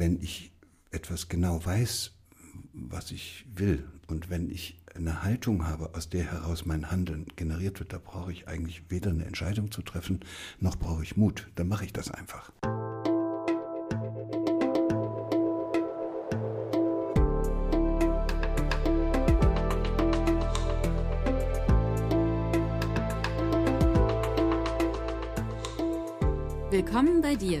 wenn ich etwas genau weiß, was ich will und wenn ich eine Haltung habe, aus der heraus mein Handeln generiert wird, da brauche ich eigentlich weder eine Entscheidung zu treffen, noch brauche ich Mut. Dann mache ich das einfach. Willkommen bei dir,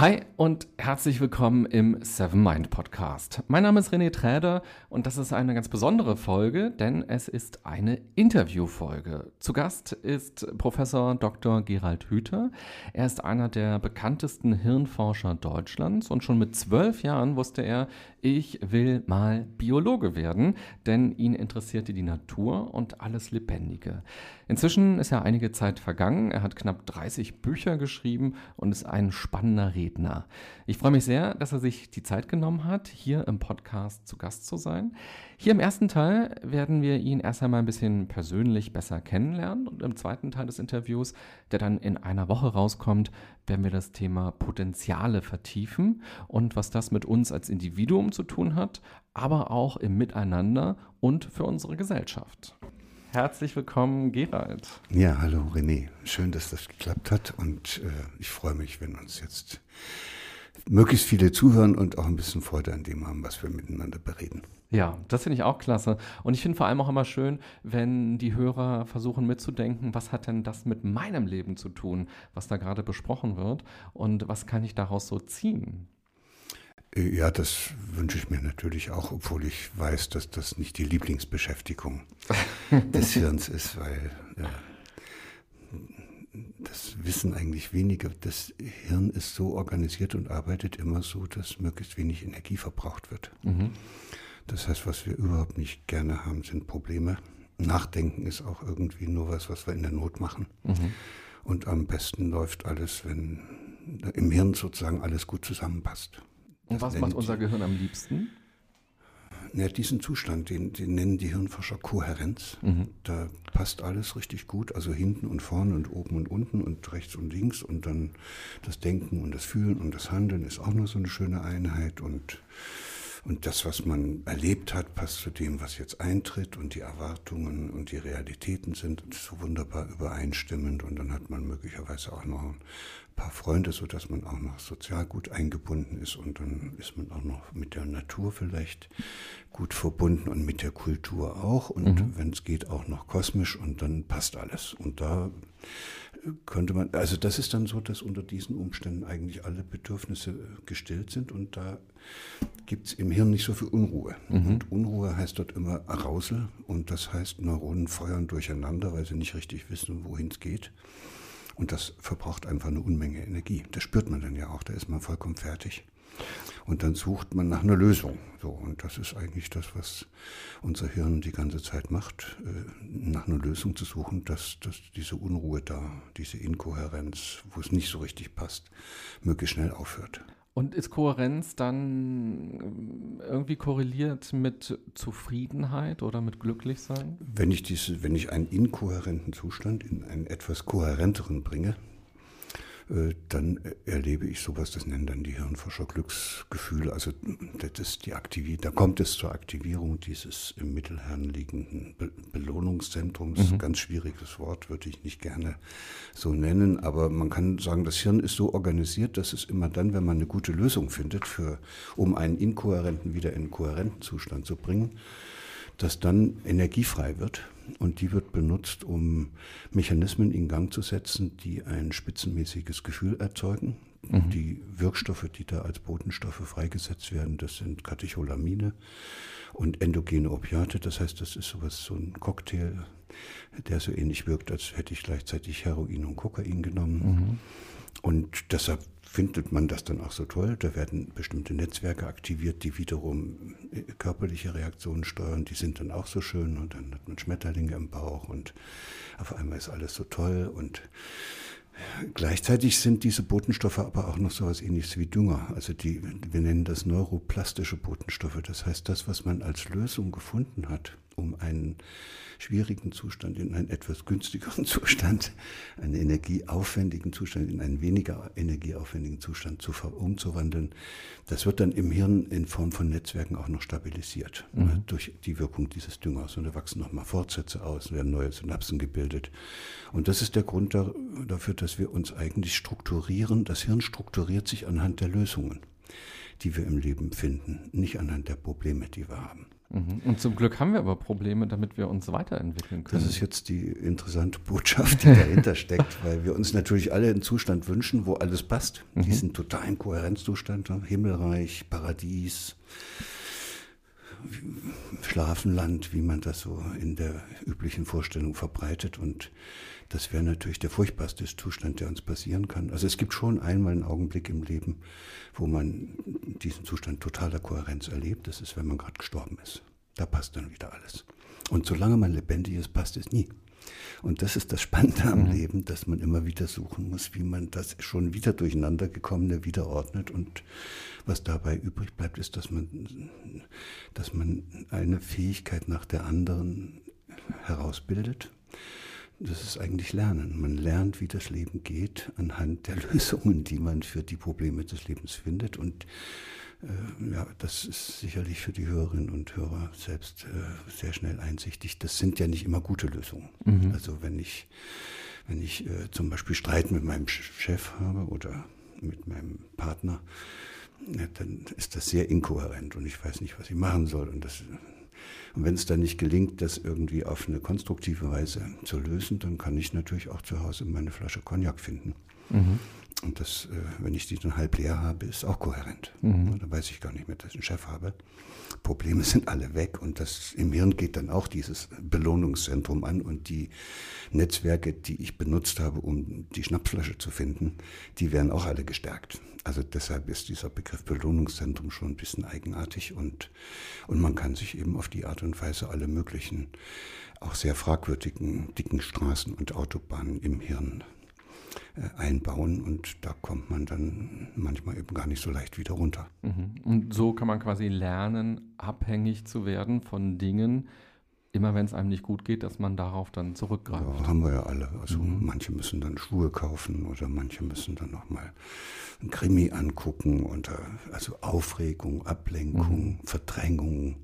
Hi und herzlich willkommen im Seven Mind Podcast. Mein Name ist René Träder und das ist eine ganz besondere Folge, denn es ist eine Interviewfolge. Zu Gast ist Professor Dr. Gerald Hüther. Er ist einer der bekanntesten Hirnforscher Deutschlands und schon mit zwölf Jahren wusste er, ich will mal Biologe werden, denn ihn interessierte die Natur und alles Lebendige. Inzwischen ist ja einige Zeit vergangen. Er hat knapp 30 Bücher geschrieben und ist ein spannender Redner. Ich freue mich sehr, dass er sich die Zeit genommen hat, hier im Podcast zu Gast zu sein. Hier im ersten Teil werden wir ihn erst einmal ein bisschen persönlich besser kennenlernen und im zweiten Teil des Interviews, der dann in einer Woche rauskommt, werden wir das Thema Potenziale vertiefen und was das mit uns als Individuum zu tun hat, aber auch im Miteinander und für unsere Gesellschaft. Herzlich willkommen, Gerald. Ja, hallo René. Schön, dass das geklappt hat und äh, ich freue mich, wenn uns jetzt möglichst viele zuhören und auch ein bisschen Freude an dem haben, was wir miteinander bereden. Ja, das finde ich auch klasse. Und ich finde vor allem auch immer schön, wenn die Hörer versuchen mitzudenken, was hat denn das mit meinem Leben zu tun, was da gerade besprochen wird und was kann ich daraus so ziehen? Ja, das wünsche ich mir natürlich auch, obwohl ich weiß, dass das nicht die Lieblingsbeschäftigung des Hirns ist, weil äh, das wissen eigentlich wenige. Das Hirn ist so organisiert und arbeitet immer so, dass möglichst wenig Energie verbraucht wird. Mhm. Das heißt, was wir überhaupt nicht gerne haben, sind Probleme. Nachdenken ist auch irgendwie nur was, was wir in der Not machen. Mhm. Und am besten läuft alles, wenn im Hirn sozusagen alles gut zusammenpasst. Und was macht unser Gehirn am liebsten? Ja, diesen Zustand, den, den nennen die Hirnforscher Kohärenz. Mhm. Da passt alles richtig gut, also hinten und vorne und oben und unten und rechts und links und dann das Denken und das Fühlen und das Handeln ist auch nur so eine schöne Einheit und und das, was man erlebt hat, passt zu dem, was jetzt eintritt und die Erwartungen und die Realitäten sind so wunderbar übereinstimmend und dann hat man möglicherweise auch noch paar Freunde, sodass man auch noch sozial gut eingebunden ist und dann ist man auch noch mit der Natur vielleicht gut verbunden und mit der Kultur auch und mhm. wenn es geht auch noch kosmisch und dann passt alles. Und da könnte man, also das ist dann so, dass unter diesen Umständen eigentlich alle Bedürfnisse gestillt sind und da gibt es im Hirn nicht so viel Unruhe. Mhm. Und Unruhe heißt dort immer Arousal und das heißt Neuronen feuern durcheinander, weil sie nicht richtig wissen, wohin es geht. Und das verbraucht einfach eine Unmenge Energie. Das spürt man dann ja auch, da ist man vollkommen fertig. Und dann sucht man nach einer Lösung. So, und das ist eigentlich das, was unser Hirn die ganze Zeit macht, äh, nach einer Lösung zu suchen, dass, dass diese Unruhe da, diese Inkohärenz, wo es nicht so richtig passt, möglichst schnell aufhört. Und ist Kohärenz dann irgendwie korreliert mit Zufriedenheit oder mit Glücklichsein? Wenn ich, diese, wenn ich einen inkohärenten Zustand in einen etwas kohärenteren bringe, dann erlebe ich sowas, das nennen dann die Hirnforscher Glücksgefühle. Also das ist die Aktivität, da kommt es zur Aktivierung dieses im Mittelhirn liegenden Be Belohnungszentrums. Mhm. Ganz schwieriges Wort, würde ich nicht gerne so nennen, aber man kann sagen, das Hirn ist so organisiert, dass es immer dann, wenn man eine gute Lösung findet, für, um einen inkohärenten wieder in einen kohärenten Zustand zu bringen, dass dann Energie frei wird und die wird benutzt, um Mechanismen in Gang zu setzen, die ein spitzenmäßiges Gefühl erzeugen. Mhm. Die Wirkstoffe, die da als Botenstoffe freigesetzt werden, das sind Katecholamine und endogene Opiate. Das heißt, das ist sowas, so ein Cocktail, der so ähnlich wirkt, als hätte ich gleichzeitig Heroin und Kokain genommen. Mhm. Und deshalb findet man das dann auch so toll. Da werden bestimmte Netzwerke aktiviert, die wiederum äh, körperliche Reaktionen steuern. Die sind dann auch so schön und dann hat man Schmetterlinge im Bauch und auf einmal ist alles so toll und Gleichzeitig sind diese Botenstoffe aber auch noch so etwas ähnliches wie Dünger. Also die, wir nennen das neuroplastische Botenstoffe. Das heißt, das, was man als Lösung gefunden hat, um einen schwierigen Zustand in einen etwas günstigeren Zustand, einen energieaufwendigen Zustand in einen weniger energieaufwendigen Zustand zu umzuwandeln. Das wird dann im Hirn in Form von Netzwerken auch noch stabilisiert mhm. durch die Wirkung dieses Düngers. Und da wachsen nochmal Fortsätze aus, werden neue Synapsen gebildet. Und das ist der Grund dafür, dass wir uns eigentlich strukturieren. Das Hirn strukturiert sich anhand der Lösungen die wir im Leben finden, nicht anhand der Probleme, die wir haben. Mhm. Und zum Glück haben wir aber Probleme, damit wir uns weiterentwickeln können. Das ist jetzt die interessante Botschaft, die dahinter steckt, weil wir uns natürlich alle einen Zustand wünschen, wo alles passt. Mhm. Diesen totalen Kohärenzzustand, Himmelreich, Paradies, Schlafenland, wie man das so in der üblichen Vorstellung verbreitet. Und das wäre natürlich der furchtbarste Zustand, der uns passieren kann. Also es gibt schon einmal einen Augenblick im Leben, wo man diesen Zustand totaler Kohärenz erlebt. Das ist, wenn man gerade gestorben ist. Da passt dann wieder alles. Und solange man lebendig ist, passt es nie. Und das ist das Spannende am mhm. Leben, dass man immer wieder suchen muss, wie man das schon wieder durcheinander gekommene wieder ordnet. Und was dabei übrig bleibt, ist, dass man, dass man eine Fähigkeit nach der anderen herausbildet. Das ist eigentlich Lernen. Man lernt, wie das Leben geht, anhand der Lösungen, die man für die Probleme des Lebens findet. Und äh, ja, das ist sicherlich für die Hörerinnen und Hörer selbst äh, sehr schnell einsichtig. Das sind ja nicht immer gute Lösungen. Mhm. Also wenn ich, wenn ich äh, zum Beispiel Streit mit meinem Chef habe oder mit meinem Partner, ja, dann ist das sehr inkohärent und ich weiß nicht, was ich machen soll. Und, das, und wenn es dann nicht gelingt, das irgendwie auf eine konstruktive Weise zu lösen, dann kann ich natürlich auch zu Hause meine Flasche Cognac finden. Mhm. Und das, äh, wenn ich die dann halb leer habe, ist auch kohärent. Mhm. Da weiß ich gar nicht mehr, dass ich einen Chef habe. Probleme sind alle weg und das im Hirn geht dann auch dieses Belohnungszentrum an und die Netzwerke, die ich benutzt habe, um die Schnapsflasche zu finden, die werden auch alle gestärkt. Also deshalb ist dieser Begriff Belohnungszentrum schon ein bisschen eigenartig und, und man kann sich eben auf die Art und Weise alle möglichen, auch sehr fragwürdigen, dicken Straßen und Autobahnen im Hirn äh, einbauen und da kommt man dann manchmal eben gar nicht so leicht wieder runter. Mhm. Und so kann man quasi lernen, abhängig zu werden von Dingen, immer wenn es einem nicht gut geht, dass man darauf dann zurückgreift. Ja, haben wir ja alle. Also mhm. manche müssen dann Schuhe kaufen oder manche müssen dann nochmal ein Krimi angucken und also Aufregung, Ablenkung, mhm. Verdrängung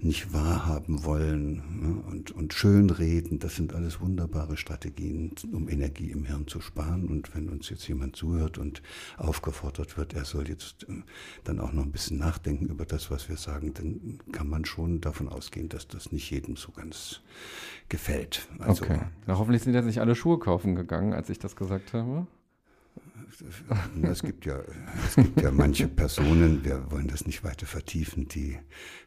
nicht wahrhaben wollen ne, und, und schönreden. Das sind alles wunderbare Strategien, um Energie im Hirn zu sparen. Und wenn uns jetzt jemand zuhört und aufgefordert wird, er soll jetzt äh, dann auch noch ein bisschen nachdenken über das, was wir sagen, dann kann man schon davon ausgehen, dass das nicht jedem so ganz gefällt. Also, okay. Na, hoffentlich sind jetzt nicht alle Schuhe kaufen gegangen, als ich das gesagt habe. Es gibt, ja, es gibt ja manche Personen, wir wollen das nicht weiter vertiefen, die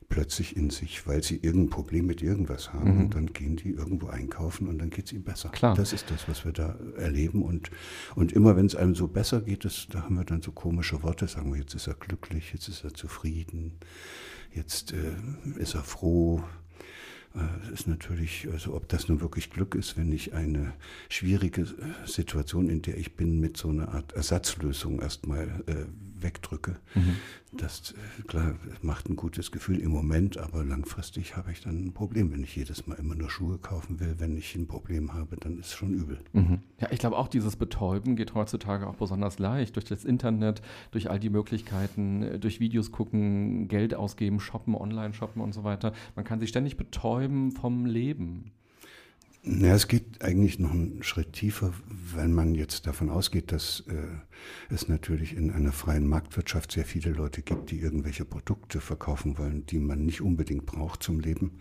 plötzlich in sich, weil sie irgendein Problem mit irgendwas haben mhm. und dann gehen die irgendwo einkaufen und dann geht es ihnen besser. Klar. Das ist das, was wir da erleben und, und immer wenn es einem so besser geht, das, da haben wir dann so komische Worte, sagen wir, jetzt ist er glücklich, jetzt ist er zufrieden, jetzt äh, ist er froh, äh, ist natürlich, also ob das nun wirklich Glück ist, wenn ich eine schwierige äh, Situation, in der ich bin, mit so einer Art Ersatzlösung erstmal äh, wegdrücke. Mhm. Das, äh, klar, macht ein gutes Gefühl im Moment, aber langfristig habe ich dann ein Problem. Wenn ich jedes Mal immer nur Schuhe kaufen will, wenn ich ein Problem habe, dann ist es schon übel. Mhm. Ja, ich glaube auch, dieses Betäuben geht heutzutage auch besonders leicht durch das Internet, durch all die Möglichkeiten, durch Videos gucken, Geld ausgeben, shoppen, online shoppen und so weiter. Man kann sich ständig betäuben vom Leben. Ja, es geht eigentlich noch einen Schritt tiefer, wenn man jetzt davon ausgeht, dass äh, es natürlich in einer freien Marktwirtschaft sehr viele Leute gibt, die irgendwelche Produkte verkaufen wollen, die man nicht unbedingt braucht zum Leben.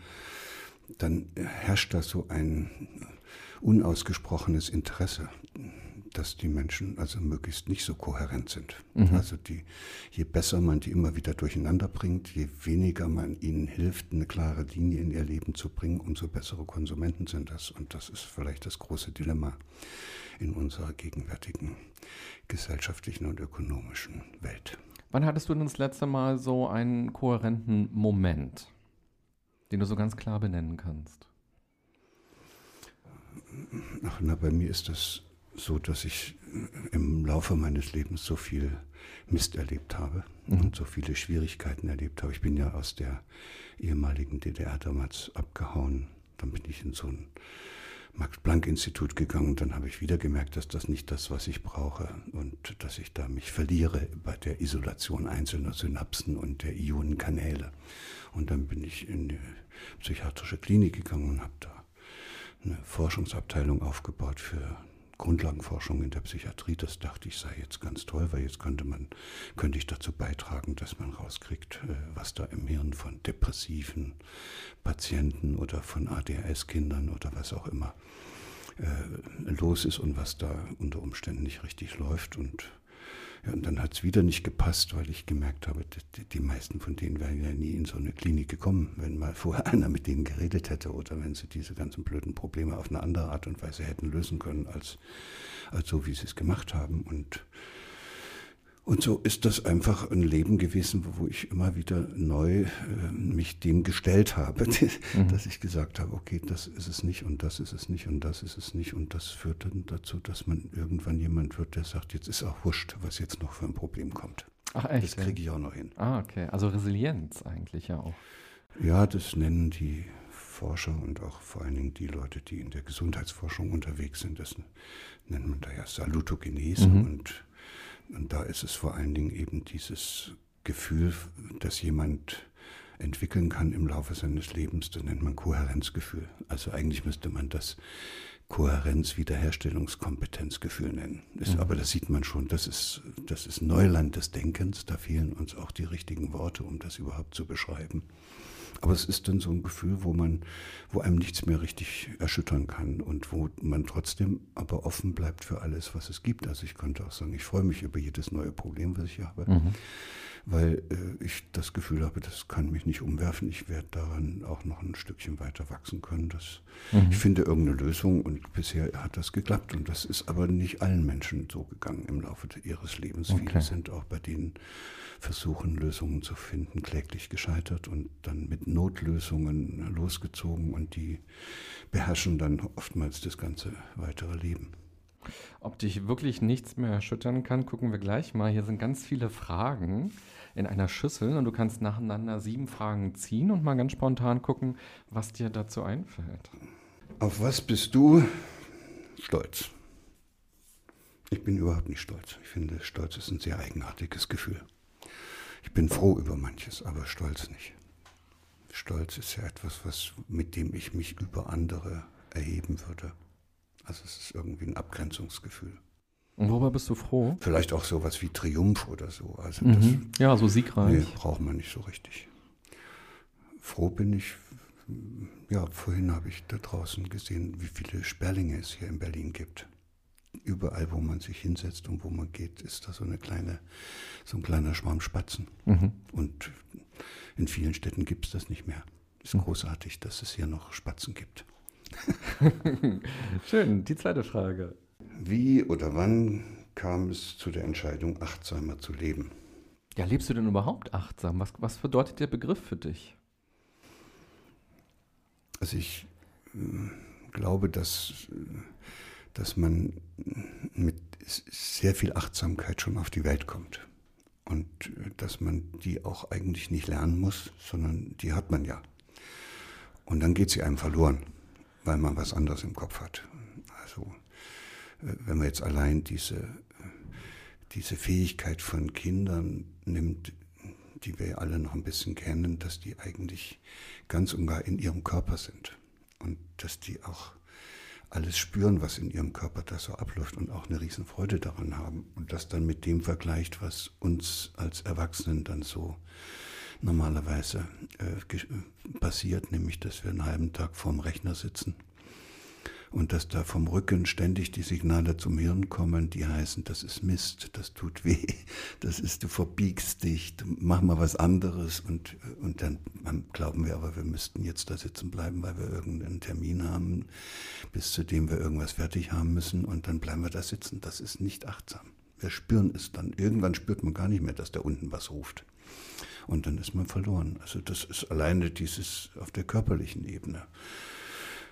Dann herrscht da so ein unausgesprochenes Interesse dass die Menschen also möglichst nicht so kohärent sind. Mhm. Also die, je besser man die immer wieder durcheinander bringt, je weniger man ihnen hilft, eine klare Linie in ihr Leben zu bringen, umso bessere Konsumenten sind das. Und das ist vielleicht das große Dilemma in unserer gegenwärtigen gesellschaftlichen und ökonomischen Welt. Wann hattest du denn das letzte Mal so einen kohärenten Moment, den du so ganz klar benennen kannst? Ach, na, bei mir ist das so dass ich im Laufe meines Lebens so viel Mist erlebt habe mhm. und so viele Schwierigkeiten erlebt habe. Ich bin ja aus der ehemaligen DDR damals abgehauen. Dann bin ich in so ein Max-Planck-Institut gegangen dann habe ich wieder gemerkt, dass das nicht das, was ich brauche und dass ich da mich verliere bei der Isolation einzelner Synapsen und der Ionenkanäle. Und dann bin ich in die psychiatrische Klinik gegangen und habe da eine Forschungsabteilung aufgebaut für Grundlagenforschung in der Psychiatrie. Das dachte ich sei jetzt ganz toll, weil jetzt könnte man, könnte ich dazu beitragen, dass man rauskriegt, äh, was da im Hirn von depressiven Patienten oder von ADHS-Kindern oder was auch immer äh, los ist und was da unter Umständen nicht richtig läuft. Und ja, und dann hat es wieder nicht gepasst, weil ich gemerkt habe, die, meisten von denen wären ja nie in so eine Klinik gekommen, wenn mal vorher einer mit denen geredet hätte oder wenn sie diese ganzen blöden Probleme auf eine andere Art und Weise hätten lösen können, als, als so, wie sie es gemacht haben. Und und so ist das einfach ein Leben gewesen, wo ich immer wieder neu äh, mich dem gestellt habe, mhm. dass ich gesagt habe, okay, das ist es nicht und das ist es nicht und das ist es nicht. Und das führt dann dazu, dass man irgendwann jemand wird, der sagt, jetzt ist auch wurscht, was jetzt noch für ein Problem kommt. Ach echt? Das kriege ich auch noch hin. Ah, okay. Also Resilienz eigentlich ja auch. Ja, das nennen die Forscher und auch vor allen Dingen die Leute, die in der Gesundheitsforschung unterwegs sind, das nennt man da ja Salutogenese mhm. und und da ist es vor allen Dingen eben dieses Gefühl, das jemand entwickeln kann im Laufe seines Lebens, das nennt man Kohärenzgefühl. Also eigentlich müsste man das Kohärenz-Wiederherstellungskompetenzgefühl nennen. Ist, mhm. Aber das sieht man schon, das ist, das ist Neuland des Denkens, da fehlen uns auch die richtigen Worte, um das überhaupt zu beschreiben. Aber es ist dann so ein Gefühl, wo man, wo einem nichts mehr richtig erschüttern kann und wo man trotzdem aber offen bleibt für alles, was es gibt. Also ich könnte auch sagen, ich freue mich über jedes neue Problem, was ich habe. Mhm weil äh, ich das Gefühl habe, das kann mich nicht umwerfen. Ich werde daran auch noch ein Stückchen weiter wachsen können. Das, mhm. Ich finde irgendeine Lösung und bisher hat das geklappt. Und das ist aber nicht allen Menschen so gegangen im Laufe ihres Lebens. Okay. Viele sind auch bei den Versuchen, Lösungen zu finden, kläglich gescheitert und dann mit Notlösungen losgezogen und die beherrschen dann oftmals das ganze weitere Leben. Ob dich wirklich nichts mehr erschüttern kann, gucken wir gleich mal. Hier sind ganz viele Fragen in einer Schüssel und du kannst nacheinander sieben Fragen ziehen und mal ganz spontan gucken, was dir dazu einfällt. Auf was bist du stolz? Ich bin überhaupt nicht stolz. Ich finde, Stolz ist ein sehr eigenartiges Gefühl. Ich bin froh über manches, aber stolz nicht. Stolz ist ja etwas, was, mit dem ich mich über andere erheben würde. Also es ist irgendwie ein Abgrenzungsgefühl. Und worüber bist du froh? Vielleicht auch sowas wie Triumph oder so. Also mhm. das, ja, so siegreich. Nee, braucht man nicht so richtig. Froh bin ich, ja, vorhin habe ich da draußen gesehen, wie viele Sperlinge es hier in Berlin gibt. Überall, wo man sich hinsetzt und wo man geht, ist da so eine kleine, so ein kleiner Schwarm Spatzen. Mhm. Und in vielen Städten gibt es das nicht mehr. Es ist mhm. großartig, dass es hier noch Spatzen gibt. Schön, die zweite Frage. Wie oder wann kam es zu der Entscheidung, achtsamer zu leben? Ja, lebst du denn überhaupt achtsam? Was, was bedeutet der Begriff für dich? Also ich äh, glaube, dass, dass man mit sehr viel Achtsamkeit schon auf die Welt kommt. Und äh, dass man die auch eigentlich nicht lernen muss, sondern die hat man ja. Und dann geht sie einem verloren weil man was anderes im Kopf hat. Also äh, wenn man jetzt allein diese, diese Fähigkeit von Kindern nimmt, die wir alle noch ein bisschen kennen, dass die eigentlich ganz und gar in ihrem Körper sind und dass die auch alles spüren, was in ihrem Körper da so abläuft und auch eine Riesenfreude daran haben und das dann mit dem vergleicht, was uns als Erwachsenen dann so normalerweise äh, passiert, nämlich dass wir einen halben Tag vorm Rechner sitzen und dass da vom Rücken ständig die Signale zum Hirn kommen, die heißen, das ist Mist, das tut weh, das ist, du verbiegst dich, mach mal was anderes und, und dann glauben wir aber, wir müssten jetzt da sitzen bleiben, weil wir irgendeinen Termin haben, bis zu dem wir irgendwas fertig haben müssen und dann bleiben wir da sitzen. Das ist nicht achtsam. Wir spüren es dann. Irgendwann spürt man gar nicht mehr, dass da unten was ruft. Und dann ist man verloren. Also das ist alleine dieses auf der körperlichen Ebene.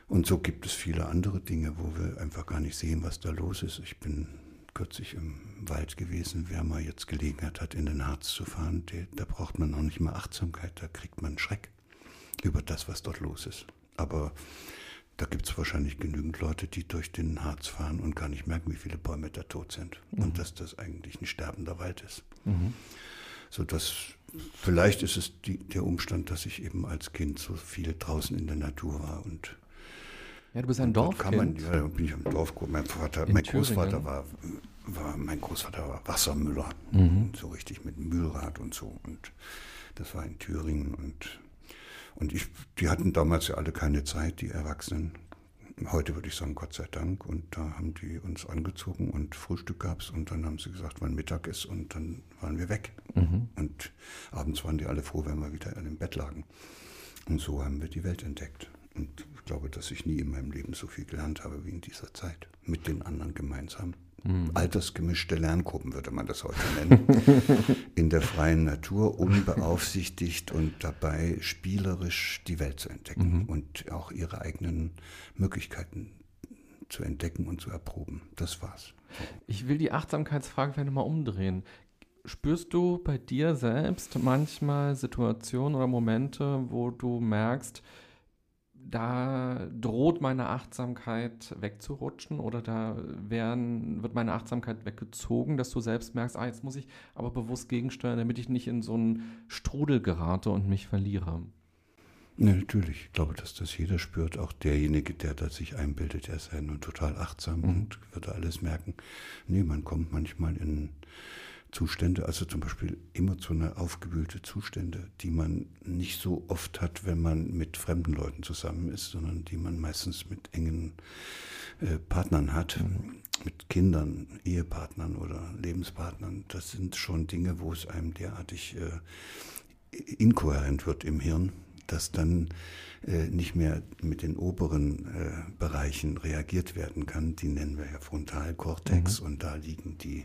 Und so gibt es viele andere Dinge, wo wir einfach gar nicht sehen, was da los ist. Ich bin kürzlich im Wald gewesen. Wer mal jetzt Gelegenheit hat, in den Harz zu fahren, der, da braucht man noch nicht mal Achtsamkeit, da kriegt man Schreck über das, was dort los ist. Aber da gibt es wahrscheinlich genügend Leute, die durch den Harz fahren und gar nicht merken, wie viele Bäume da tot sind. Mhm. Und dass das eigentlich ein sterbender Wald ist. Mhm. So dass vielleicht ist es die, der Umstand, dass ich eben als Kind so viel draußen in der Natur war und ja, du bist ein Dorfkind. ja, da bin ich im Dorf. Mein Vater, mein Großvater war, war, mein Großvater war Wassermüller, mhm. so richtig mit Mühlrad und so. Und das war in Thüringen und und ich, die hatten damals ja alle keine Zeit, die Erwachsenen. Heute würde ich sagen, Gott sei Dank. Und da haben die uns angezogen und Frühstück gab es. Und dann haben sie gesagt, wann Mittag ist. Und dann waren wir weg. Mhm. Und abends waren die alle froh, wenn wir wieder in dem Bett lagen. Und so haben wir die Welt entdeckt. Und ich glaube, dass ich nie in meinem Leben so viel gelernt habe wie in dieser Zeit. Mit den anderen gemeinsam. Mhm. Altersgemischte Lerngruppen würde man das heute nennen. in der freien Natur, unbeaufsichtigt und dabei spielerisch die Welt zu entdecken mhm. und auch ihre eigenen Möglichkeiten zu entdecken und zu erproben. Das war's. Ich will die Achtsamkeitsfrage vielleicht nochmal umdrehen. Spürst du bei dir selbst manchmal Situationen oder Momente, wo du merkst, da droht meine Achtsamkeit wegzurutschen oder da werden, wird meine Achtsamkeit weggezogen, dass du selbst merkst, ah, jetzt muss ich aber bewusst gegensteuern, damit ich nicht in so einen Strudel gerate und mich verliere. Ja, natürlich. Ich glaube, dass das jeder spürt. Auch derjenige, der da sich einbildet, er sei nun total achtsam mhm. und würde alles merken. Nee, man kommt manchmal in Zustände, also zum Beispiel emotional aufgewühlte Zustände, die man nicht so oft hat, wenn man mit fremden Leuten zusammen ist, sondern die man meistens mit engen äh, Partnern hat, mhm. mit Kindern, Ehepartnern oder Lebenspartnern. Das sind schon Dinge, wo es einem derartig äh, inkohärent wird im Hirn, dass dann äh, nicht mehr mit den oberen äh, Bereichen reagiert werden kann. Die nennen wir ja Frontalkortex mhm. und da liegen die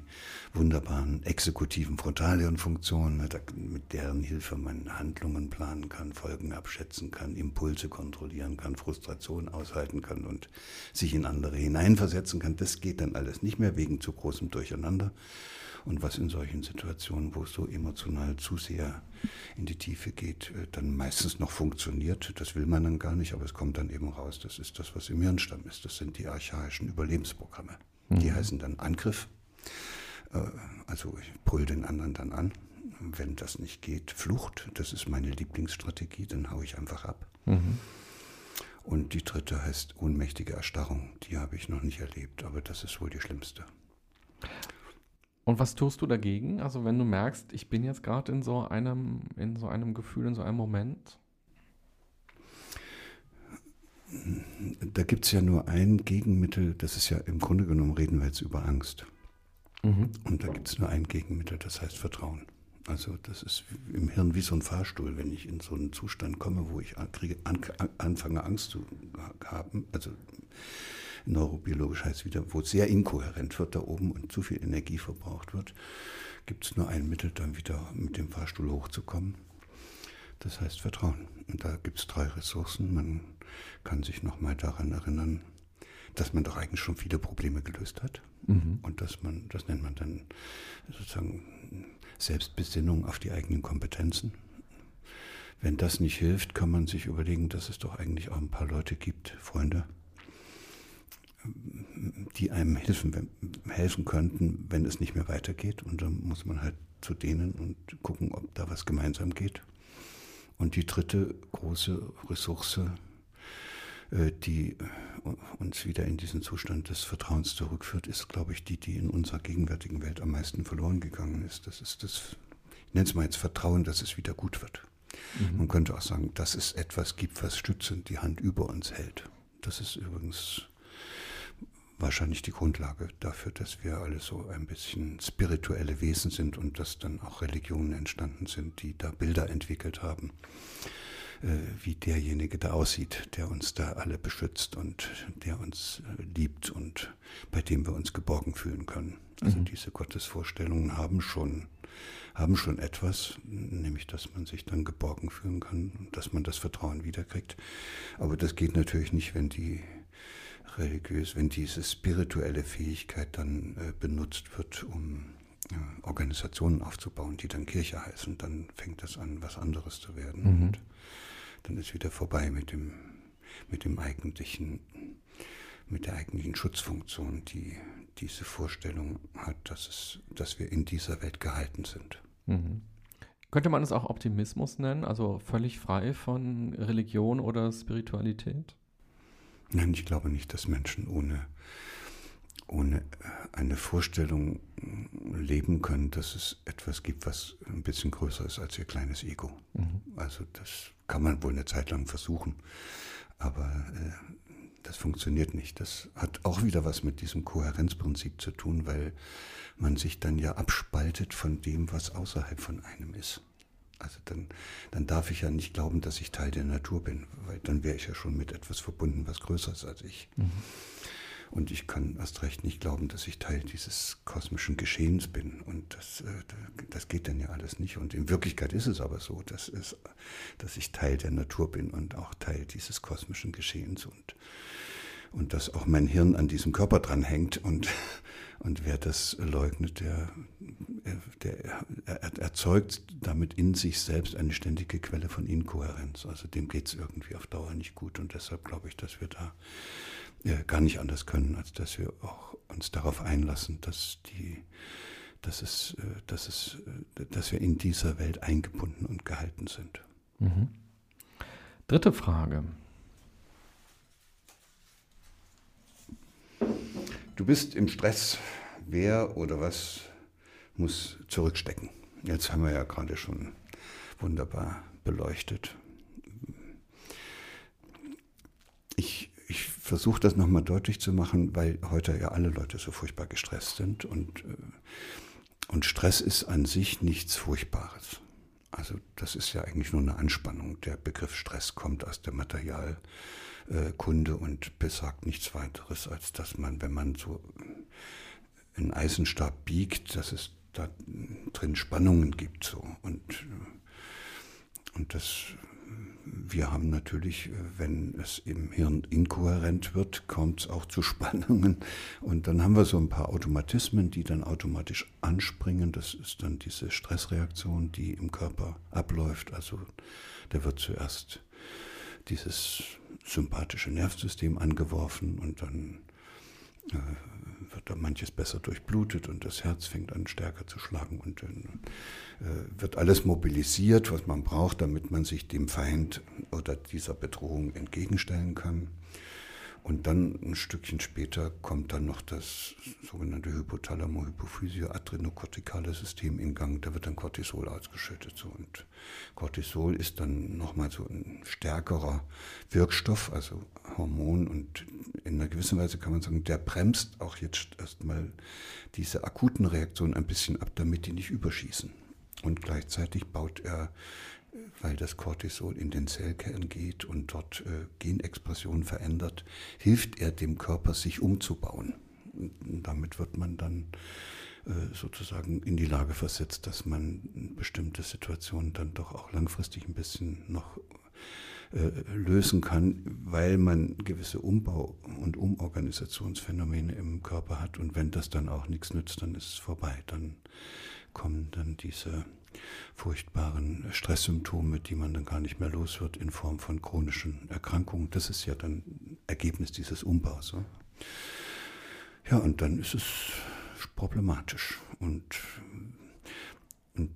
wunderbaren exekutiven Frontalhirnfunktionen, mit, mit deren Hilfe man Handlungen planen kann, Folgen abschätzen kann, Impulse kontrollieren kann, Frustration aushalten kann und sich in andere hineinversetzen kann. Das geht dann alles nicht mehr wegen zu großem Durcheinander und was in solchen Situationen, wo es so emotional zu sehr in die Tiefe geht, äh, dann meistens noch funktioniert. Das will man dann gar nicht, aber es kommt dann eben raus. Das ist das, was im Hirnstamm ist. Das sind die archaischen Überlebensprogramme. Mhm. Die heißen dann Angriff. Äh, also ich pull den anderen dann an. Wenn das nicht geht, Flucht. Das ist meine Lieblingsstrategie. Dann haue ich einfach ab. Mhm. Und die dritte heißt ohnmächtige Erstarrung. Die habe ich noch nicht erlebt, aber das ist wohl die schlimmste. Und was tust du dagegen? Also wenn du merkst, ich bin jetzt gerade in so einem, in so einem Gefühl, in so einem Moment? Da gibt es ja nur ein Gegenmittel, das ist ja im Grunde genommen reden wir jetzt über Angst. Mhm. Und da gibt es nur ein Gegenmittel, das heißt Vertrauen. Also das ist im Hirn wie so ein Fahrstuhl, wenn ich in so einen Zustand komme, wo ich kriege, an, anfange Angst zu haben, also neurobiologisch heißt wieder, wo es sehr inkohärent wird da oben und zu viel Energie verbraucht wird, gibt es nur ein Mittel, dann wieder mit dem Fahrstuhl hochzukommen. Das heißt Vertrauen. Und da gibt es drei Ressourcen. Man kann sich nochmal daran erinnern, dass man doch eigentlich schon viele Probleme gelöst hat. Mhm. Und dass man, das nennt man dann sozusagen Selbstbesinnung auf die eigenen Kompetenzen. Wenn das nicht hilft, kann man sich überlegen, dass es doch eigentlich auch ein paar Leute gibt, Freunde, die einem helfen, helfen könnten, wenn es nicht mehr weitergeht. Und dann muss man halt zu denen und gucken, ob da was gemeinsam geht. Und die dritte große Ressource, äh, die uns wieder in diesen Zustand des Vertrauens zurückführt, ist, glaube ich, die, die in unserer gegenwärtigen Welt am meisten verloren gegangen ist. Das ist das, ich nenne es mal jetzt Vertrauen, dass es wieder gut wird. Mhm. Man könnte auch sagen, dass es etwas gibt, was stützend die Hand über uns hält. Das ist übrigens wahrscheinlich die Grundlage dafür, dass wir alle so ein bisschen spirituelle Wesen sind und dass dann auch Religionen entstanden sind, die da Bilder entwickelt haben, äh, wie derjenige da aussieht, der uns da alle beschützt und der uns äh, liebt und bei dem wir uns geborgen fühlen können. Also mhm. diese Gottesvorstellungen haben schon haben schon etwas, nämlich dass man sich dann geborgen fühlen kann, dass man das Vertrauen wiederkriegt. Aber das geht natürlich nicht, wenn die religiös, wenn diese spirituelle Fähigkeit dann äh, benutzt wird, um äh, Organisationen aufzubauen, die dann Kirche heißen, dann fängt das an, was anderes zu werden. Mhm. Und dann ist wieder vorbei mit dem, mit dem eigentlichen, mit der eigentlichen Schutzfunktion, die diese Vorstellung hat, dass, es, dass wir in dieser Welt gehalten sind. Mhm. Könnte man es auch Optimismus nennen, also völlig frei von Religion oder Spiritualität? Nein, ich glaube nicht, dass Menschen ohne, ohne eine Vorstellung leben können, dass es etwas gibt, was ein bisschen größer ist als ihr kleines Ego. Mhm. Also das kann man wohl eine Zeit lang versuchen, aber äh, das funktioniert nicht. Das hat auch wieder was mit diesem Kohärenzprinzip zu tun, weil man sich dann ja abspaltet von dem, was außerhalb von einem ist. Also dann, dann darf ich ja nicht glauben, dass ich Teil der Natur bin, weil dann wäre ich ja schon mit etwas verbunden, was größer ist als ich. Mhm. Und ich kann erst recht nicht glauben, dass ich Teil dieses kosmischen Geschehens bin. Und das, äh, das geht dann ja alles nicht. Und in Wirklichkeit ist es aber so, dass, es, dass ich Teil der Natur bin und auch Teil dieses kosmischen Geschehens. Und, und dass auch mein Hirn an diesem Körper dranhängt. Und, und wer das leugnet, der, der erzeugt damit in sich selbst eine ständige Quelle von Inkohärenz. Also dem geht es irgendwie auf Dauer nicht gut. Und deshalb glaube ich, dass wir da ja, gar nicht anders können, als dass wir auch uns darauf einlassen, dass die, dass es, äh, dass es, äh, dass wir in dieser Welt eingebunden und gehalten sind. Mhm. Dritte Frage. Du bist im Stress. Wer oder was muss zurückstecken? Jetzt haben wir ja gerade schon wunderbar beleuchtet. Ich ich versuche das nochmal deutlich zu machen, weil heute ja alle Leute so furchtbar gestresst sind und, äh, und Stress ist an sich nichts Furchtbares. Also das ist ja eigentlich nur eine Anspannung. Der Begriff Stress kommt aus der Materialkunde und besagt nichts weiteres, als dass man, wenn man so einen Eisenstab biegt, dass es da drin Spannungen gibt. So. Und, und das wir haben natürlich, äh, wenn es im Hirn inkohärent wird, kommt es auch zu Spannungen. Und dann haben wir so ein paar Automatismen, die dann automatisch anspringen. Das ist dann diese Stressreaktion, die im Körper abläuft. Also da wird zuerst dieses sympathische Nervensystem angeworfen und dann äh, wird da manches besser durchblutet und das Herz fängt an stärker zu schlagen und dann äh, wird alles mobilisiert, was man braucht, damit man sich dem Feind oder dieser Bedrohung entgegenstellen kann. Und dann ein Stückchen später kommt dann noch das sogenannte Hypothalamo-Hypophyse-adrenokortikale System in Gang. Da wird dann Cortisol ausgeschüttet. So. Und Cortisol ist dann nochmal so ein stärkerer Wirkstoff, also Hormon. Und in einer gewissen Weise kann man sagen, der bremst auch jetzt erstmal diese akuten Reaktionen ein bisschen ab, damit die nicht überschießen. Und gleichzeitig baut er weil das Cortisol in den Zellkern geht und dort äh, Genexpressionen verändert, hilft er dem Körper, sich umzubauen. Und damit wird man dann äh, sozusagen in die Lage versetzt, dass man bestimmte Situationen dann doch auch langfristig ein bisschen noch äh, lösen kann, weil man gewisse Umbau- und Umorganisationsphänomene im Körper hat. Und wenn das dann auch nichts nützt, dann ist es vorbei. Dann kommen dann diese furchtbaren Stresssymptome, die man dann gar nicht mehr los wird in Form von chronischen Erkrankungen. Das ist ja dann Ergebnis dieses Umbaus. Ja, und dann ist es problematisch. Und, und,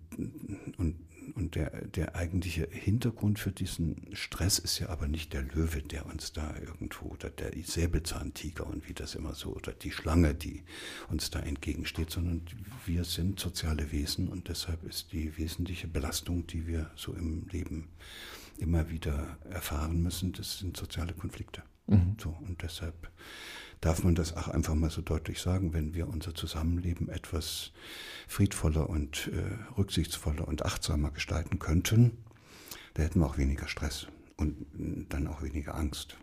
und der, der eigentliche Hintergrund für diesen Stress ist ja aber nicht der Löwe, der uns da irgendwo, oder der Säbelzahntiger und wie das immer so, oder die Schlange, die uns da entgegensteht, sondern wir sind soziale Wesen und deshalb ist die wesentliche Belastung, die wir so im Leben immer wieder erfahren müssen, das sind soziale Konflikte. Mhm. So, und deshalb darf man das auch einfach mal so deutlich sagen, wenn wir unser Zusammenleben etwas friedvoller und äh, rücksichtsvoller und achtsamer gestalten könnten, da hätten wir auch weniger Stress und dann auch weniger Angst.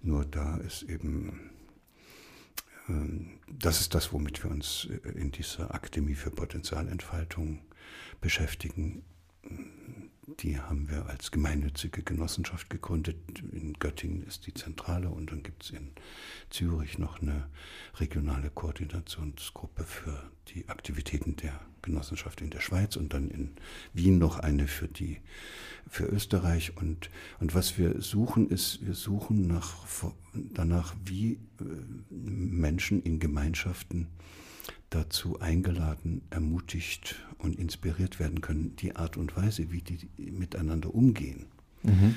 Nur da ist eben, äh, das ist das, womit wir uns in dieser Akademie für Potenzialentfaltung beschäftigen. Die haben wir als gemeinnützige Genossenschaft gegründet. In Göttingen ist die Zentrale und dann gibt es in Zürich noch eine regionale Koordinationsgruppe für die Aktivitäten der Genossenschaft in der Schweiz und dann in Wien noch eine für die für Österreich und und was wir suchen ist wir suchen nach danach wie äh, Menschen in Gemeinschaften dazu eingeladen, ermutigt und inspiriert werden können, die Art und Weise, wie die miteinander umgehen, mhm.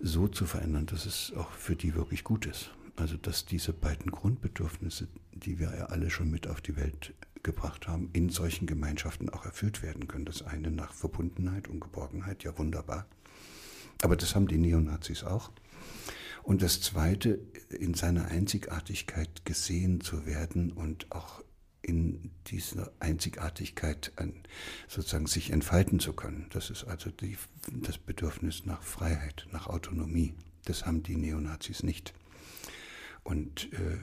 so zu verändern, dass es auch für die wirklich gut ist. Also dass diese beiden Grundbedürfnisse, die wir ja alle schon mit auf die Welt gebracht haben, in solchen Gemeinschaften auch erfüllt werden können. Das eine nach Verbundenheit und Geborgenheit, ja wunderbar. Aber das haben die Neonazis auch. Und das zweite, in seiner Einzigartigkeit gesehen zu werden und auch in dieser Einzigartigkeit sozusagen sich entfalten zu können. Das ist also die, das Bedürfnis nach Freiheit, nach Autonomie. Das haben die Neonazis nicht. Und äh,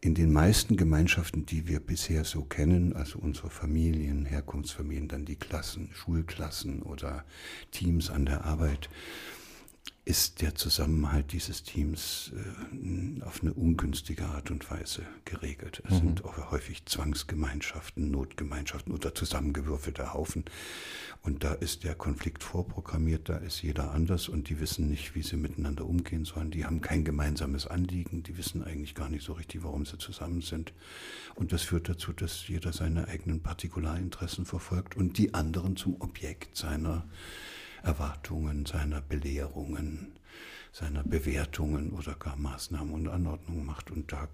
in den meisten Gemeinschaften, die wir bisher so kennen, also unsere Familien, Herkunftsfamilien, dann die Klassen, Schulklassen oder Teams an der Arbeit, ist der Zusammenhalt dieses Teams äh, auf eine ungünstige Art und Weise geregelt. Es mhm. sind auch häufig Zwangsgemeinschaften, Notgemeinschaften oder zusammengewürfelte Haufen. Und da ist der Konflikt vorprogrammiert, da ist jeder anders und die wissen nicht, wie sie miteinander umgehen sollen. Die haben kein gemeinsames Anliegen, die wissen eigentlich gar nicht so richtig, warum sie zusammen sind. Und das führt dazu, dass jeder seine eigenen Partikularinteressen verfolgt und die anderen zum Objekt seiner Erwartungen, seiner Belehrungen, seiner Bewertungen oder gar Maßnahmen und Anordnungen macht. Und da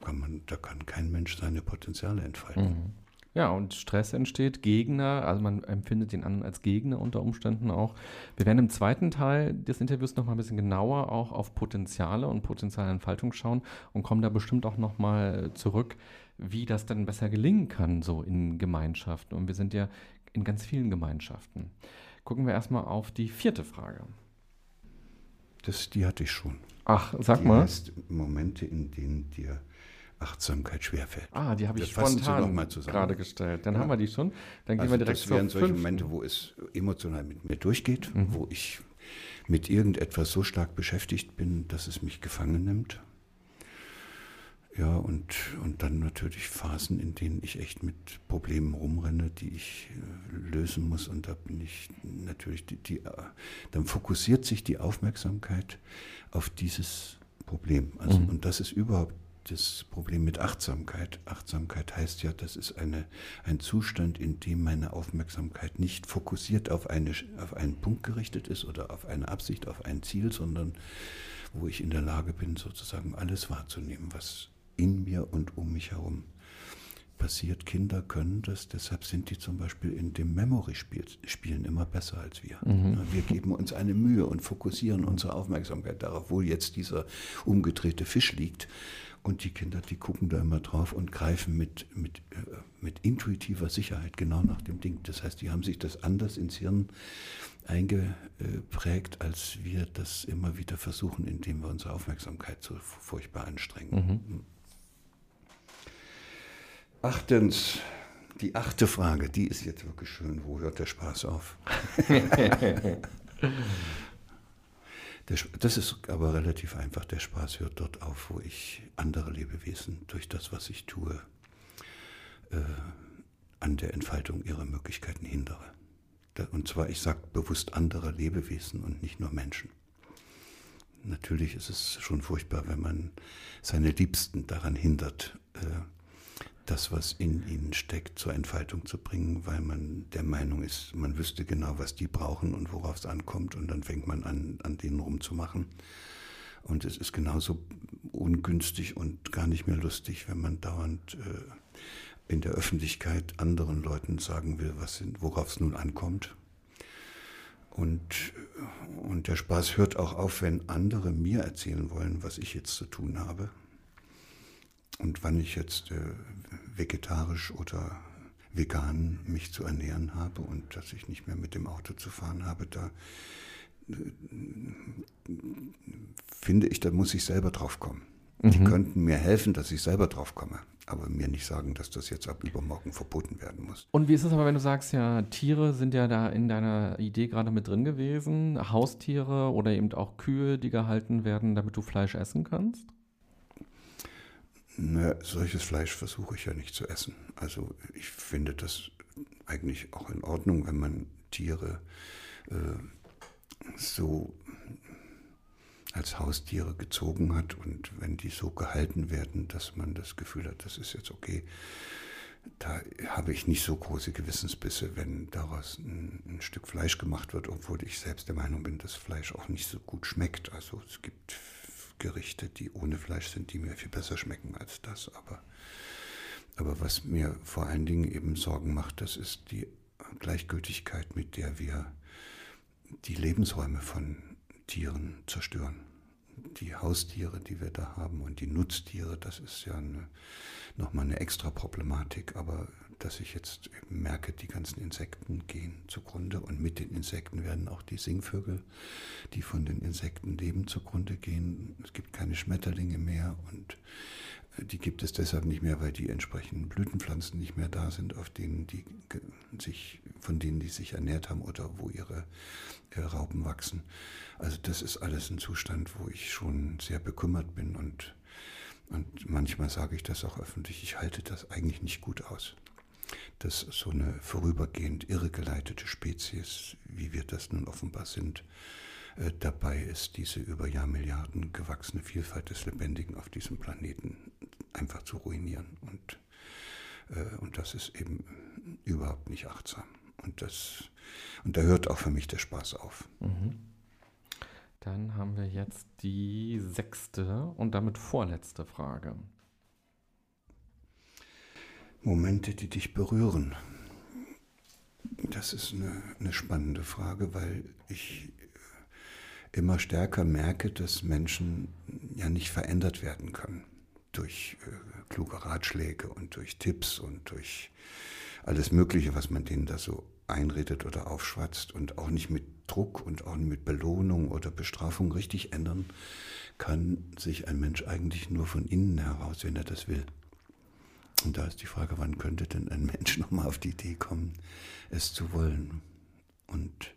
kann man, da kann kein Mensch seine Potenziale entfalten. Mhm. Ja, und Stress entsteht, Gegner, also man empfindet den anderen als Gegner unter Umständen auch. Wir werden im zweiten Teil des Interviews nochmal ein bisschen genauer auch auf Potenziale und potenzielle Entfaltung schauen und kommen da bestimmt auch nochmal zurück, wie das dann besser gelingen kann, so in Gemeinschaften. Und wir sind ja in ganz vielen Gemeinschaften. Gucken wir erstmal auf die vierte Frage. Das, die hatte ich schon. Ach, sag die mal. Heißt Momente, in denen dir Achtsamkeit schwerfällt. Ah, die habe ich spontan gerade gestellt. Dann ja. haben wir die schon. Dann also gehen wir direkt das wären solche Momente, wo es emotional mit mir durchgeht, mhm. wo ich mit irgendetwas so stark beschäftigt bin, dass es mich gefangen nimmt. Ja, und, und dann natürlich Phasen, in denen ich echt mit Problemen rumrenne, die ich äh, lösen muss. Und da bin ich natürlich, die, die, äh, dann fokussiert sich die Aufmerksamkeit auf dieses Problem. Also, mhm. Und das ist überhaupt das Problem mit Achtsamkeit. Achtsamkeit heißt ja, das ist eine, ein Zustand, in dem meine Aufmerksamkeit nicht fokussiert auf, eine, auf einen Punkt gerichtet ist oder auf eine Absicht, auf ein Ziel, sondern wo ich in der Lage bin, sozusagen alles wahrzunehmen, was in mir und um mich herum passiert. Kinder können das, deshalb sind die zum Beispiel in dem Memory-Spielen immer besser als wir. Mhm. Wir geben uns eine Mühe und fokussieren unsere Aufmerksamkeit darauf, wo jetzt dieser umgedrehte Fisch liegt. Und die Kinder, die gucken da immer drauf und greifen mit, mit, äh, mit intuitiver Sicherheit genau nach dem Ding. Das heißt, die haben sich das anders ins Hirn eingeprägt, als wir das immer wieder versuchen, indem wir unsere Aufmerksamkeit so furchtbar anstrengen. Mhm. Achtens, die achte Frage, die ist jetzt wirklich schön. Wo hört der Spaß auf? das ist aber relativ einfach. Der Spaß hört dort auf, wo ich andere Lebewesen durch das, was ich tue, äh, an der Entfaltung ihrer Möglichkeiten hindere. Und zwar, ich sage bewusst andere Lebewesen und nicht nur Menschen. Natürlich ist es schon furchtbar, wenn man seine Liebsten daran hindert, äh, das, was in ihnen steckt, zur Entfaltung zu bringen, weil man der Meinung ist, man wüsste genau, was die brauchen und worauf es ankommt und dann fängt man an, an denen rumzumachen. Und es ist genauso ungünstig und gar nicht mehr lustig, wenn man dauernd äh, in der Öffentlichkeit anderen Leuten sagen will, worauf es nun ankommt. Und, und der Spaß hört auch auf, wenn andere mir erzählen wollen, was ich jetzt zu tun habe und wann ich jetzt äh, vegetarisch oder vegan mich zu ernähren habe und dass ich nicht mehr mit dem Auto zu fahren habe, da äh, finde ich, da muss ich selber drauf kommen. Die mhm. könnten mir helfen, dass ich selber drauf komme aber mir nicht sagen, dass das jetzt ab übermorgen verboten werden muss. Und wie ist es aber, wenn du sagst, ja, Tiere sind ja da in deiner Idee gerade mit drin gewesen, Haustiere oder eben auch Kühe, die gehalten werden, damit du Fleisch essen kannst? Na, solches Fleisch versuche ich ja nicht zu essen. Also ich finde das eigentlich auch in Ordnung, wenn man Tiere äh, so als Haustiere gezogen hat und wenn die so gehalten werden, dass man das Gefühl hat, das ist jetzt okay, da habe ich nicht so große Gewissensbisse, wenn daraus ein, ein, Stück Fleisch gemacht wird, obwohl ich selbst der Meinung bin, dass Fleisch auch nicht so gut schmeckt. Also es gibt Gerichte, die ohne Fleisch sind, die mir viel besser schmecken als das. Aber, aber was mir vor allen Dingen eben Sorgen macht, das ist die Gleichgültigkeit, mit der wir die Lebensräume von Tieren zerstören. Die Haustiere, die wir da haben und die Nutztiere, das ist ja eine, nochmal eine extra Problematik. Aber dass ich jetzt merke, die ganzen Insekten gehen zugrunde und mit den Insekten werden auch die Singvögel, die von den Insekten leben, zugrunde gehen. Es gibt keine Schmetterlinge mehr und äh, die gibt es deshalb nicht mehr, weil die entsprechenden Blütenpflanzen nicht mehr da sind, auf denen die sich, von denen die sich ernährt haben oder wo ihre äh, Raupen wachsen. Also das ist alles ein Zustand, wo ich schon sehr bekümmert bin und und manchmal sage ich das auch öffentlich, ich halte das eigentlich nicht gut aus dass so eine vorübergehend irregeleitete Spezies, wie wir das nun offenbar sind, äh, dabei ist, diese über Jahrmilliarden gewachsene Vielfalt des Lebendigen auf diesem Planeten einfach zu ruinieren. Und, äh, und das ist eben überhaupt nicht achtsam. Und, das, und da hört auch für mich der Spaß auf. Mhm. Dann haben wir jetzt die sechste und damit vorletzte Frage. Momente, die dich berühren? Das ist eine, eine spannende Frage, weil ich äh, immer stärker merke, dass Menschen ja nicht verändert werden können durch äh, kluge Ratschläge und durch Tipps und durch alles Mögliche, was man denen da so einredet oder aufschwatzt und auch nicht mit Druck und auch nicht mit Belohnung oder Bestrafung richtig ändern, kann sich ein Mensch eigentlich nur von innen heraus, wenn er das will. Und da ist die Frage, wann könnte denn ein Mensch nochmal auf die Idee kommen, es zu wollen? Und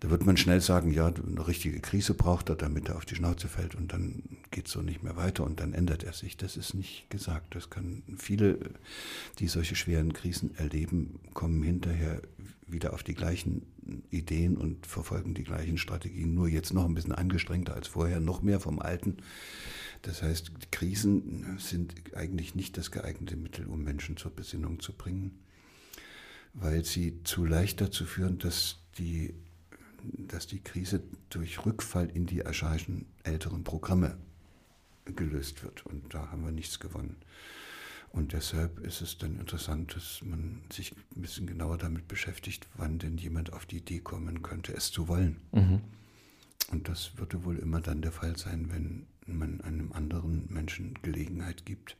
da wird man schnell sagen, ja, eine richtige Krise braucht er, damit er auf die Schnauze fällt und dann geht es so nicht mehr weiter und dann ändert er sich. Das ist nicht gesagt. Das kann viele, die solche schweren Krisen erleben, kommen hinterher wieder auf die gleichen Ideen und verfolgen die gleichen Strategien, nur jetzt noch ein bisschen angestrengter als vorher, noch mehr vom Alten. Das heißt, Krisen sind eigentlich nicht das geeignete Mittel, um Menschen zur Besinnung zu bringen, weil sie zu leicht dazu führen, dass die, dass die Krise durch Rückfall in die archaischen älteren Programme gelöst wird. Und da haben wir nichts gewonnen. Und deshalb ist es dann interessant, dass man sich ein bisschen genauer damit beschäftigt, wann denn jemand auf die Idee kommen könnte, es zu wollen. Mhm. Und das würde wohl immer dann der Fall sein, wenn Menschen Gelegenheit gibt,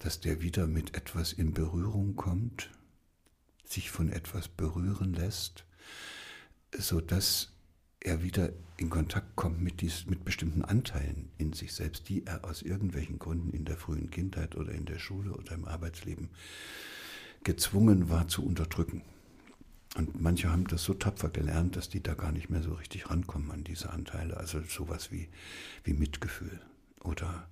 dass der wieder mit etwas in Berührung kommt, sich von etwas berühren lässt, sodass er wieder in Kontakt kommt mit, dies, mit bestimmten Anteilen in sich selbst, die er aus irgendwelchen Gründen in der frühen Kindheit oder in der Schule oder im Arbeitsleben gezwungen war zu unterdrücken. Und manche haben das so tapfer gelernt, dass die da gar nicht mehr so richtig rankommen an diese Anteile. Also sowas wie, wie Mitgefühl oder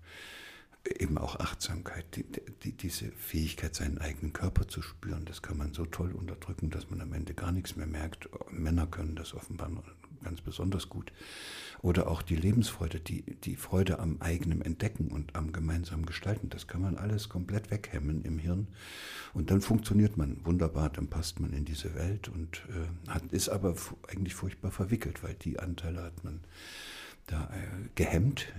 eben auch Achtsamkeit, die, die, diese Fähigkeit, seinen eigenen Körper zu spüren, das kann man so toll unterdrücken, dass man am Ende gar nichts mehr merkt. Männer können das offenbar ganz besonders gut. Oder auch die Lebensfreude, die, die Freude am eigenen Entdecken und am gemeinsamen Gestalten, das kann man alles komplett weghemmen im Hirn. Und dann funktioniert man wunderbar, dann passt man in diese Welt und äh, hat, ist aber eigentlich furchtbar verwickelt, weil die Anteile hat man da äh, gehemmt.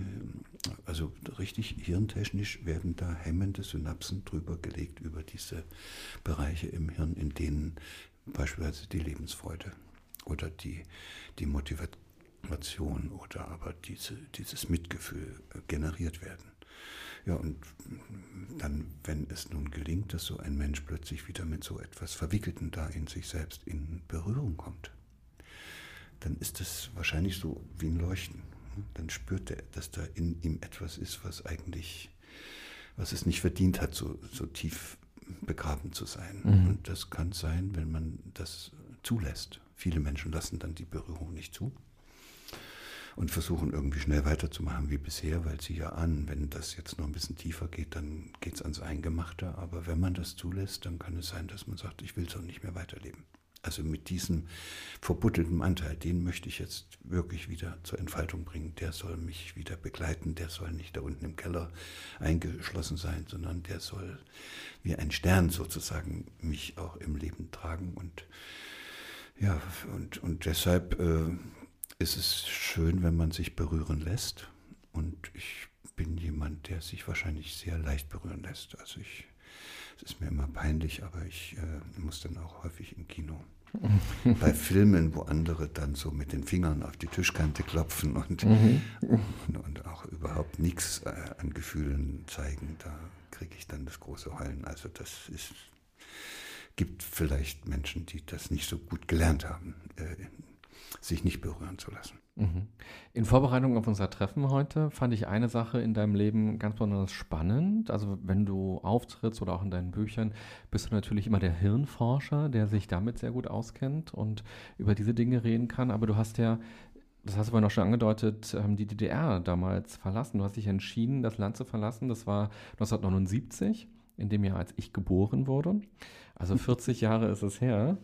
Also richtig hirntechnisch werden da hemmende Synapsen drüber gelegt über diese Bereiche im Hirn, in denen beispielsweise die Lebensfreude oder die, die Motivation oder aber diese, dieses Mitgefühl äh, generiert werden. Ja, und dann, wenn es nun gelingt, dass so ein Mensch plötzlich wieder mit so etwas Verwickelten da in sich selbst in Berührung kommt, dann ist es wahrscheinlich so wie ein Leuchten. Dann spürt er, dass da in ihm etwas ist, was eigentlich, was es nicht verdient hat, so, so tief begraben zu sein. Mhm. Und das kann sein, wenn man das zulässt. Viele Menschen lassen dann die Berührung nicht zu und versuchen irgendwie schnell weiterzumachen wie bisher, weil sie ja an, wenn das jetzt noch ein bisschen tiefer geht, dann geht es ans Eingemachte. Aber wenn man das zulässt, dann kann es sein, dass man sagt, ich will so nicht mehr weiterleben. Also mit diesem verbuttelten Anteil, den möchte ich jetzt wirklich wieder zur Entfaltung bringen. Der soll mich wieder begleiten, der soll nicht da unten im Keller eingeschlossen sein, sondern der soll wie ein Stern sozusagen mich auch im Leben tragen. Und ja, und, und deshalb äh, ist es schön, wenn man sich berühren lässt. Und ich bin jemand, der sich wahrscheinlich sehr leicht berühren lässt. Also ich, es ist mir immer peinlich, aber ich äh, muss dann auch häufig im Kino. Bei Filmen, wo andere dann so mit den Fingern auf die Tischkante klopfen und, mhm. und, und, auch überhaupt nichts äh, an Gefühlen zeigen, da kriege ich dann das große Heulen. Also das ist, gibt vielleicht Menschen, die das nicht so gut gelernt haben. Äh, sich nicht berühren zu lassen. Mhm. In Vorbereitung auf unser Treffen heute fand ich eine Sache in deinem Leben ganz besonders spannend. Also wenn du auftrittst oder auch in deinen Büchern, bist du natürlich immer der Hirnforscher, der sich damit sehr gut auskennt und über diese Dinge reden kann. Aber du hast ja das hast du vorhin auch schon angedeutet, ähm, die DDR damals verlassen. Du hast dich entschieden, das Land zu verlassen. Das war 1979, in dem Jahr, als ich geboren wurde. Also 40 Jahre ist es her.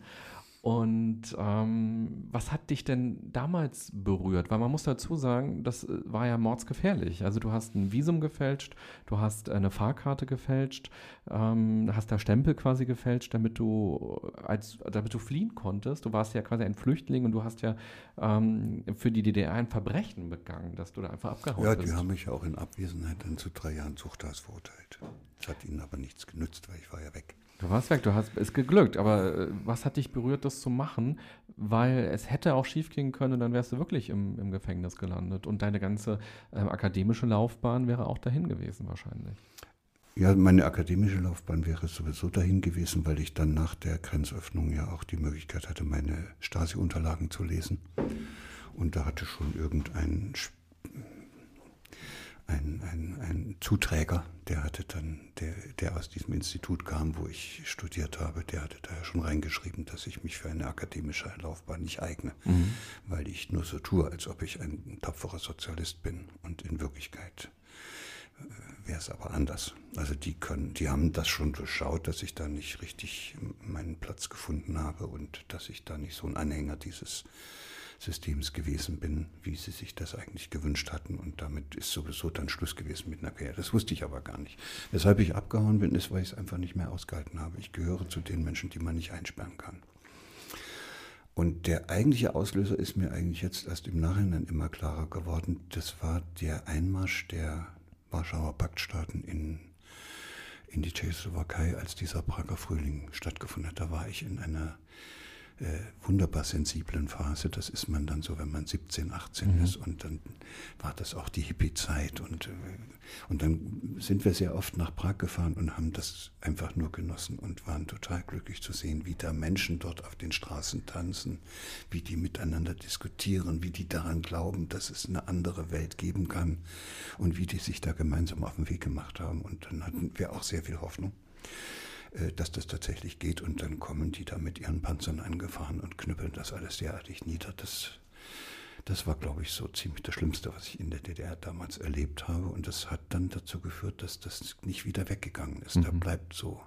Und ähm, was hat dich denn damals berührt? Weil man muss dazu sagen, das äh, war ja mordsgefährlich. Also du hast ein Visum gefälscht, du hast eine Fahrkarte gefälscht, ähm, hast da Stempel quasi gefälscht, damit du als damit du fliehen konntest. Du warst ja quasi ein Flüchtling und du hast ja ähm, für die DDR ein Verbrechen begangen, dass du da einfach abgehauen bist. Ja, die haben mich auch in Abwesenheit dann zu drei Jahren Zuchthaus verurteilt. Das hat ihnen aber nichts genützt, weil ich war ja weg. Du warst weg, du hast es geglückt, aber äh, was hat dich berührt, das zu machen? Weil es hätte auch schief gehen können, dann wärst du wirklich im, im Gefängnis gelandet und deine ganze äh, akademische Laufbahn wäre auch dahin gewesen wahrscheinlich. Ja, meine akademische Laufbahn wäre sowieso dahin gewesen, weil ich dann nach der Grenzöffnung ja auch die Möglichkeit hatte, meine Stasi-Unterlagen zu lesen. Und da hatte schon irgendein ein, ein, ein Zuträger, der hatte dann, der, der aus diesem Institut kam, wo ich studiert habe, der hatte da ja schon reingeschrieben, dass ich mich für eine akademische Laufbahn nicht eigne, mhm. weil ich nur so tue, als ob ich ein tapferer Sozialist bin. Und in Wirklichkeit äh, wäre es aber anders. Also die können, die haben das schon durchschaut, dass ich da nicht richtig meinen Platz gefunden habe und dass ich da nicht so ein Anhänger dieses Systems gewesen bin, wie sie sich das eigentlich gewünscht hatten. Und damit ist sowieso dann Schluss gewesen mit einer Karriere. Das wusste ich aber gar nicht. Weshalb ich abgehauen bin, ist, weil ich es einfach nicht mehr ausgehalten habe. Ich gehöre zu den Menschen, die man nicht einsperren kann. Und der eigentliche Auslöser ist mir eigentlich jetzt erst im Nachhinein immer klarer geworden. Das war der Einmarsch der Warschauer Paktstaaten in, in die Tschechoslowakei, als dieser Prager Frühling stattgefunden hat. Da war ich in einer äh, wunderbar sensiblen Phase. Das ist man dann so, wenn man 17, 18 mhm. ist. Und dann war das auch die Hippie-Zeit. Und, äh, und dann sind wir sehr oft nach Prag gefahren und haben das einfach nur genossen und waren total glücklich zu sehen, wie da Menschen dort auf den Straßen tanzen, wie die miteinander diskutieren, wie die daran glauben, dass es eine andere Welt geben kann und wie die sich da gemeinsam auf den Weg gemacht haben. Und dann hatten wir auch sehr viel Hoffnung. Äh, dass das tatsächlich geht und dann kommen die da mit ihren Panzern angefahren und knüppeln das alles derartig nieder. Das, das war, glaube ich, so ziemlich das Schlimmste, was ich in der DDR damals erlebt habe und das hat dann dazu geführt, dass das nicht wieder weggegangen ist. Mhm. Da bleibt so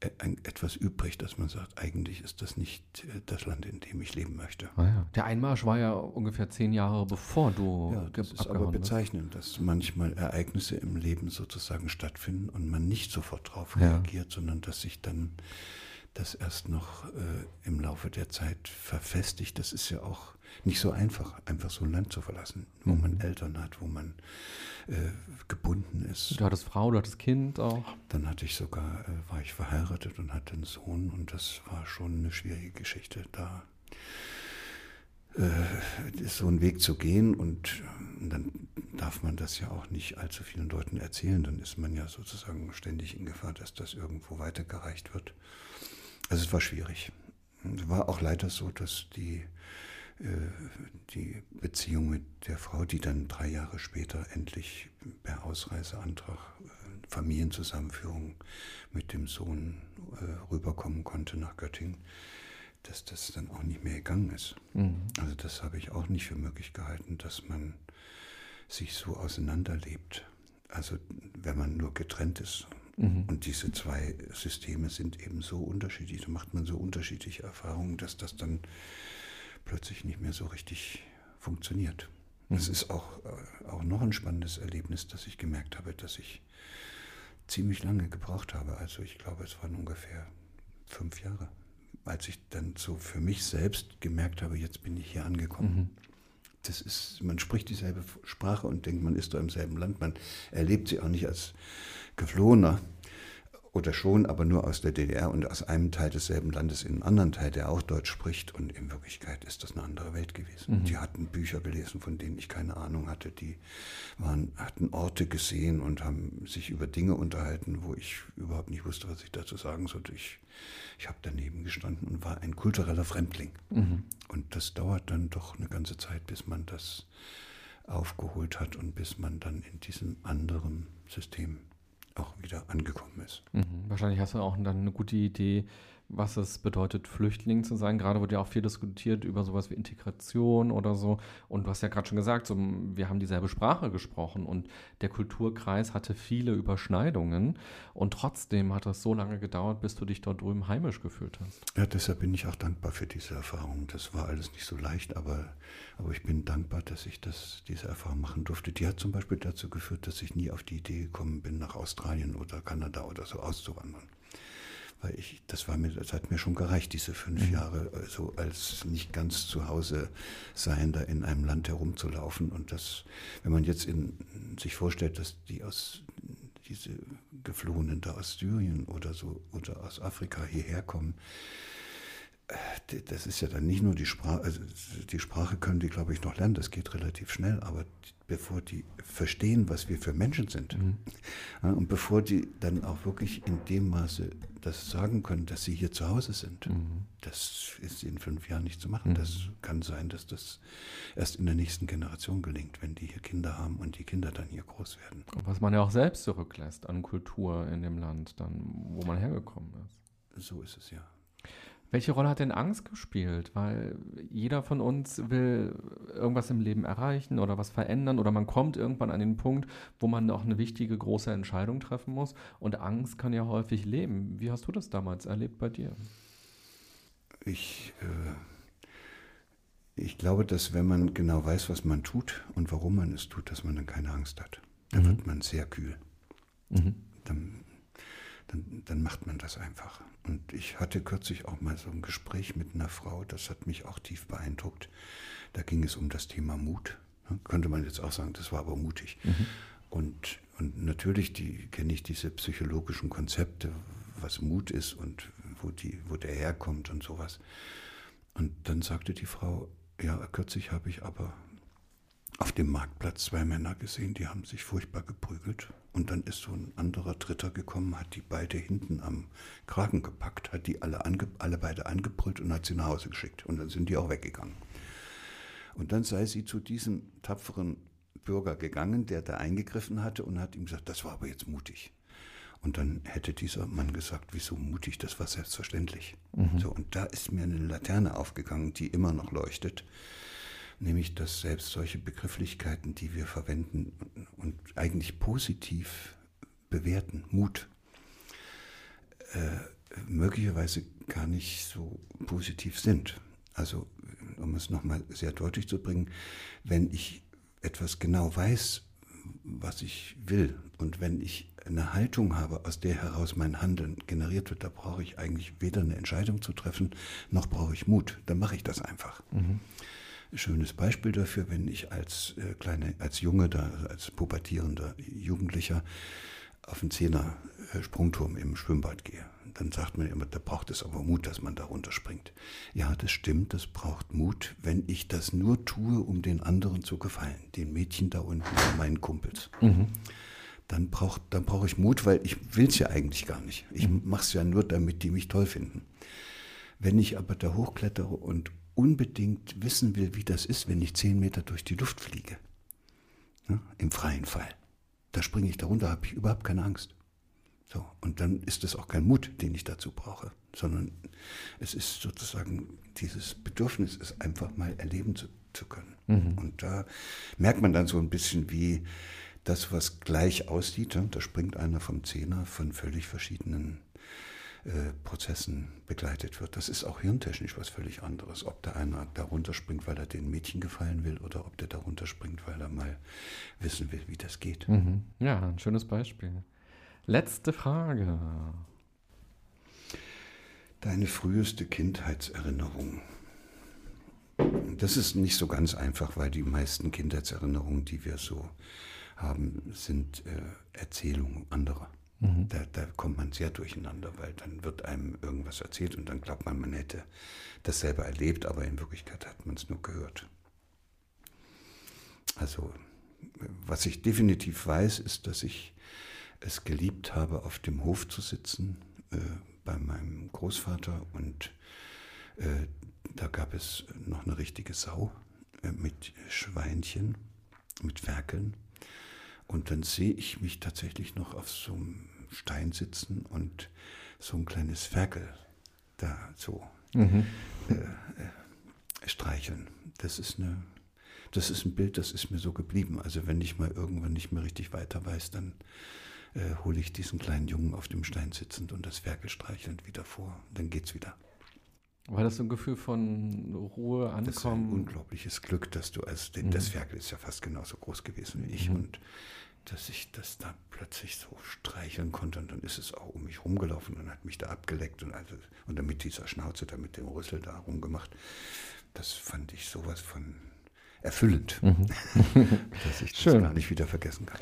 etwas übrig, dass man sagt, eigentlich ist das nicht äh, das Land, in dem ich leben möchte. Ah ja. Der Einmarsch war ja ungefähr zehn Jahre bevor du. Ja, das ist aber bezeichnend, dass manchmal Ereignisse im Leben sozusagen stattfinden und man nicht sofort darauf ja. reagiert, sondern dass sich dann das erst noch äh, im Laufe der Zeit verfestigt. Das ist ja auch nicht so einfach, einfach so ein Land zu verlassen, wo mhm. man Eltern hat, wo man äh, gebunden ist. Du hattest Frau, du hattest Kind auch. Dann hatte ich sogar, äh, war ich verheiratet und hatte einen Sohn und das war schon eine schwierige Geschichte, da äh, so einen Weg zu gehen und äh, dann darf man das ja auch nicht allzu vielen Leuten erzählen, dann ist man ja sozusagen ständig in Gefahr, dass das irgendwo weitergereicht wird. Also es war schwierig. Es war auch leider so, dass die die Beziehung mit der Frau, die dann drei Jahre später endlich per Ausreiseantrag Familienzusammenführung mit dem Sohn rüberkommen konnte nach Göttingen dass das dann auch nicht mehr gegangen ist. Mhm. Also das habe ich auch nicht für möglich gehalten, dass man sich so auseinanderlebt. Also wenn man nur getrennt ist. Mhm. Und diese zwei Systeme sind eben so unterschiedlich, da macht man so unterschiedliche Erfahrungen, dass das dann plötzlich nicht mehr so richtig funktioniert. Mhm. Es ist auch, äh, auch noch ein spannendes Erlebnis, dass ich gemerkt habe, dass ich ziemlich lange gebraucht habe. Also ich glaube, es waren ungefähr fünf Jahre als ich dann so für mich selbst gemerkt habe, jetzt bin ich hier angekommen. Mhm. Das ist, man spricht dieselbe Sprache und denkt, man ist da im selben Land. Man erlebt sie auch nicht als Geflohener, oder schon, aber nur aus der DDR und aus einem Teil desselben Landes in einem anderen Teil, der auch Deutsch spricht. Und in Wirklichkeit ist das eine andere Welt gewesen. Mhm. Die hatten Bücher gelesen, von denen ich keine Ahnung hatte. Die waren, hatten Orte gesehen und haben sich über Dinge unterhalten, wo ich überhaupt nicht wusste, was ich dazu sagen sollte. Ich, ich habe daneben gestanden und war ein kultureller Fremdling. Mhm. Und das dauert dann doch eine ganze Zeit, bis man das aufgeholt hat und bis man dann in diesem anderen System auch wieder angekommen ist. Mhm. Wahrscheinlich hast du auch dann eine gute Idee, was es bedeutet, Flüchtling zu sein. Gerade wurde ja auch viel diskutiert über sowas wie Integration oder so. Und du hast ja gerade schon gesagt, so, wir haben dieselbe Sprache gesprochen und der Kulturkreis hatte viele Überschneidungen. Und trotzdem hat das so lange gedauert, bis du dich dort drüben heimisch gefühlt hast. Ja, deshalb bin ich auch dankbar für diese Erfahrung. Das war alles nicht so leicht, aber, aber ich bin dankbar, dass ich das, diese Erfahrung machen durfte. Die hat zum Beispiel dazu geführt, dass ich nie auf die Idee gekommen bin, nach Australien oder Kanada oder so auszuwandern weil ich, das war mir, das hat mir schon gereicht, diese fünf mhm. Jahre, also als nicht ganz zu Hause sein, da in einem Land herumzulaufen. Und das, wenn man jetzt in, sich vorstellt, dass die aus diese Geflohenen da aus Syrien oder so oder aus Afrika hierher kommen, äh, das ist ja dann nicht nur die Sprache, also die Sprache können die, glaube ich, noch lernen, das geht relativ schnell, aber bevor die verstehen, was wir für Menschen sind mhm. und bevor die dann auch wirklich in dem Maße das sagen können, dass sie hier zu Hause sind, mhm. das ist in fünf Jahren nicht zu machen. Mhm. Das kann sein, dass das erst in der nächsten Generation gelingt, wenn die hier Kinder haben und die Kinder dann hier groß werden. Was man ja auch selbst zurücklässt an Kultur in dem Land, dann, wo man hergekommen ist. So ist es ja. Welche Rolle hat denn Angst gespielt? Weil jeder von uns will irgendwas im Leben erreichen oder was verändern oder man kommt irgendwann an den Punkt, wo man noch eine wichtige, große Entscheidung treffen muss. Und Angst kann ja häufig leben. Wie hast du das damals erlebt bei dir? Ich, äh, ich glaube, dass wenn man genau weiß, was man tut und warum man es tut, dass man dann keine Angst hat. Dann mhm. wird man sehr kühl. Mhm. Dann dann, dann macht man das einfach. Und ich hatte kürzlich auch mal so ein Gespräch mit einer Frau, das hat mich auch tief beeindruckt. Da ging es um das Thema Mut. Ja, könnte man jetzt auch sagen, das war aber mutig. Mhm. Und, und natürlich die, kenne ich diese psychologischen Konzepte, was Mut ist und wo, die, wo der herkommt und sowas. Und dann sagte die Frau, ja, kürzlich habe ich aber auf dem Marktplatz zwei Männer gesehen, die haben sich furchtbar geprügelt. Und dann ist so ein anderer Dritter gekommen, hat die beide hinten am Kragen gepackt, hat die alle, ange, alle beide angebrüllt und hat sie nach Hause geschickt. Und dann sind die auch weggegangen. Und dann sei sie zu diesem tapferen Bürger gegangen, der da eingegriffen hatte und hat ihm gesagt, das war aber jetzt mutig. Und dann hätte dieser Mann gesagt, wieso mutig, das war selbstverständlich. Mhm. So, und da ist mir eine Laterne aufgegangen, die immer noch leuchtet nämlich dass selbst solche Begrifflichkeiten, die wir verwenden und eigentlich positiv bewerten, Mut, äh, möglicherweise gar nicht so positiv sind. Also um es nochmal sehr deutlich zu bringen, wenn ich etwas genau weiß, was ich will und wenn ich eine Haltung habe, aus der heraus mein Handeln generiert wird, da brauche ich eigentlich weder eine Entscheidung zu treffen, noch brauche ich Mut. Dann mache ich das einfach. Mhm schönes Beispiel dafür, wenn ich als äh, kleine, als Junge, da, als pubertierender Jugendlicher auf den Zehner äh, Sprungturm im Schwimmbad gehe. Dann sagt man immer, da braucht es aber Mut, dass man da runterspringt. Ja, das stimmt, das braucht Mut, wenn ich das nur tue, um den anderen zu gefallen, den Mädchen da unten, meinen Kumpels. Mhm. Dann brauche dann brauch ich Mut, weil ich will es ja eigentlich gar nicht. Ich mhm. mache es ja nur, damit die mich toll finden. Wenn ich aber da hochklettere und unbedingt wissen will, wie das ist, wenn ich zehn Meter durch die Luft fliege. Ja, Im freien Fall. Da springe ich darunter, habe ich überhaupt keine Angst. So, und dann ist es auch kein Mut, den ich dazu brauche, sondern es ist sozusagen dieses Bedürfnis, es einfach mal erleben zu, zu können. Mhm. Und da merkt man dann so ein bisschen, wie das, was gleich aussieht, da springt einer vom Zehner von völlig verschiedenen äh, Prozessen begleitet wird. Das ist auch hirntechnisch was völlig anderes. Ob da einer darunter springt, weil er den Mädchen gefallen will, oder ob der darunter springt, weil er mal wissen will, wie das geht. Mhm. Ja, ein schönes Beispiel. Letzte Frage. Deine früheste Kindheitserinnerung. Das ist nicht so ganz einfach, weil die meisten Kindheitserinnerungen, die wir so haben, sind äh, Erzählungen anderer. Mhm. Da, da, kommt man sehr durcheinander, weil dann wird einem irgendwas erzählt und dann glaubt man, man hätte das selber erlebt, aber in Wirklichkeit hat man es nur gehört. Also, was ich definitiv weiß, ist, dass ich es geliebt habe, auf dem Hof zu sitzen äh, bei meinem Großvater und äh, da gab es noch eine richtige Sau äh, mit Schweinchen, mit Ferkeln. Und dann sehe ich mich tatsächlich noch auf so einem Stein sitzen und so ein kleines Ferkel da so mhm. äh, äh, streicheln. Das ist eine, das ist ein Bild, das ist mir so geblieben. Also wenn ich mal irgendwann nicht mehr richtig weiter weiß, dann äh, hole ich diesen kleinen Jungen auf dem Stein sitzend und das Ferkel streichelnd wieder vor. Dann geht's wieder. War das so ein Gefühl von Ruhe, Ankommen? Das ist ein unglaubliches Glück, dass du, als mhm. das Ferkel ist ja fast genauso groß gewesen wie ich mhm. und dass ich das da plötzlich so streicheln konnte und dann ist es auch um mich rumgelaufen und hat mich da abgeleckt und, also, und dann mit dieser Schnauze da mit dem Rüssel da rumgemacht. Das fand ich sowas von erfüllend, mhm. dass ich das Schön. gar nicht wieder vergessen kann.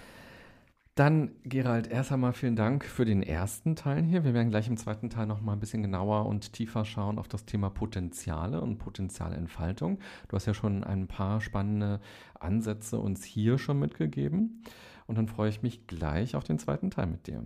Dann, Gerald, erst einmal vielen Dank für den ersten Teil hier. Wir werden gleich im zweiten Teil noch mal ein bisschen genauer und tiefer schauen auf das Thema Potenziale und Potenzialentfaltung. Du hast ja schon ein paar spannende Ansätze uns hier schon mitgegeben. Und dann freue ich mich gleich auf den zweiten Teil mit dir.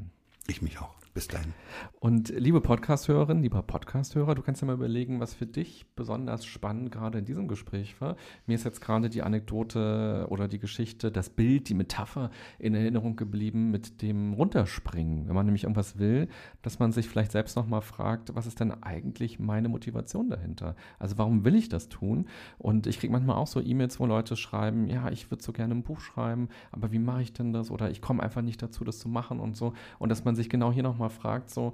Ich mich auch. Bis dahin. Und liebe Podcast-Hörerin, lieber Podcast-Hörer, du kannst ja mal überlegen, was für dich besonders spannend gerade in diesem Gespräch war. Mir ist jetzt gerade die Anekdote oder die Geschichte, das Bild, die Metapher in Erinnerung geblieben mit dem Runterspringen. Wenn man nämlich irgendwas will, dass man sich vielleicht selbst nochmal fragt, was ist denn eigentlich meine Motivation dahinter? Also warum will ich das tun? Und ich kriege manchmal auch so E-Mails, wo Leute schreiben, ja, ich würde so gerne ein Buch schreiben, aber wie mache ich denn das? Oder ich komme einfach nicht dazu, das zu machen und so. Und dass man sich genau hier nochmal mal fragt, so,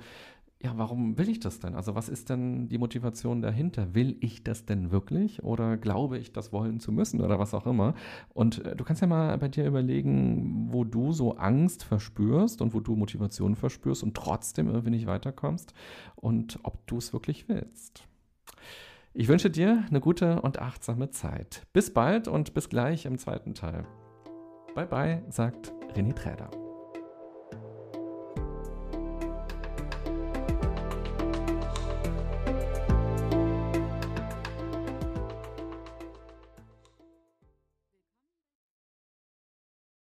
ja, warum will ich das denn? Also was ist denn die Motivation dahinter? Will ich das denn wirklich oder glaube ich, das wollen zu müssen oder was auch immer? Und äh, du kannst ja mal bei dir überlegen, wo du so Angst verspürst und wo du Motivation verspürst und trotzdem irgendwie nicht weiterkommst und ob du es wirklich willst. Ich wünsche dir eine gute und achtsame Zeit. Bis bald und bis gleich im zweiten Teil. Bye bye, sagt René Träder.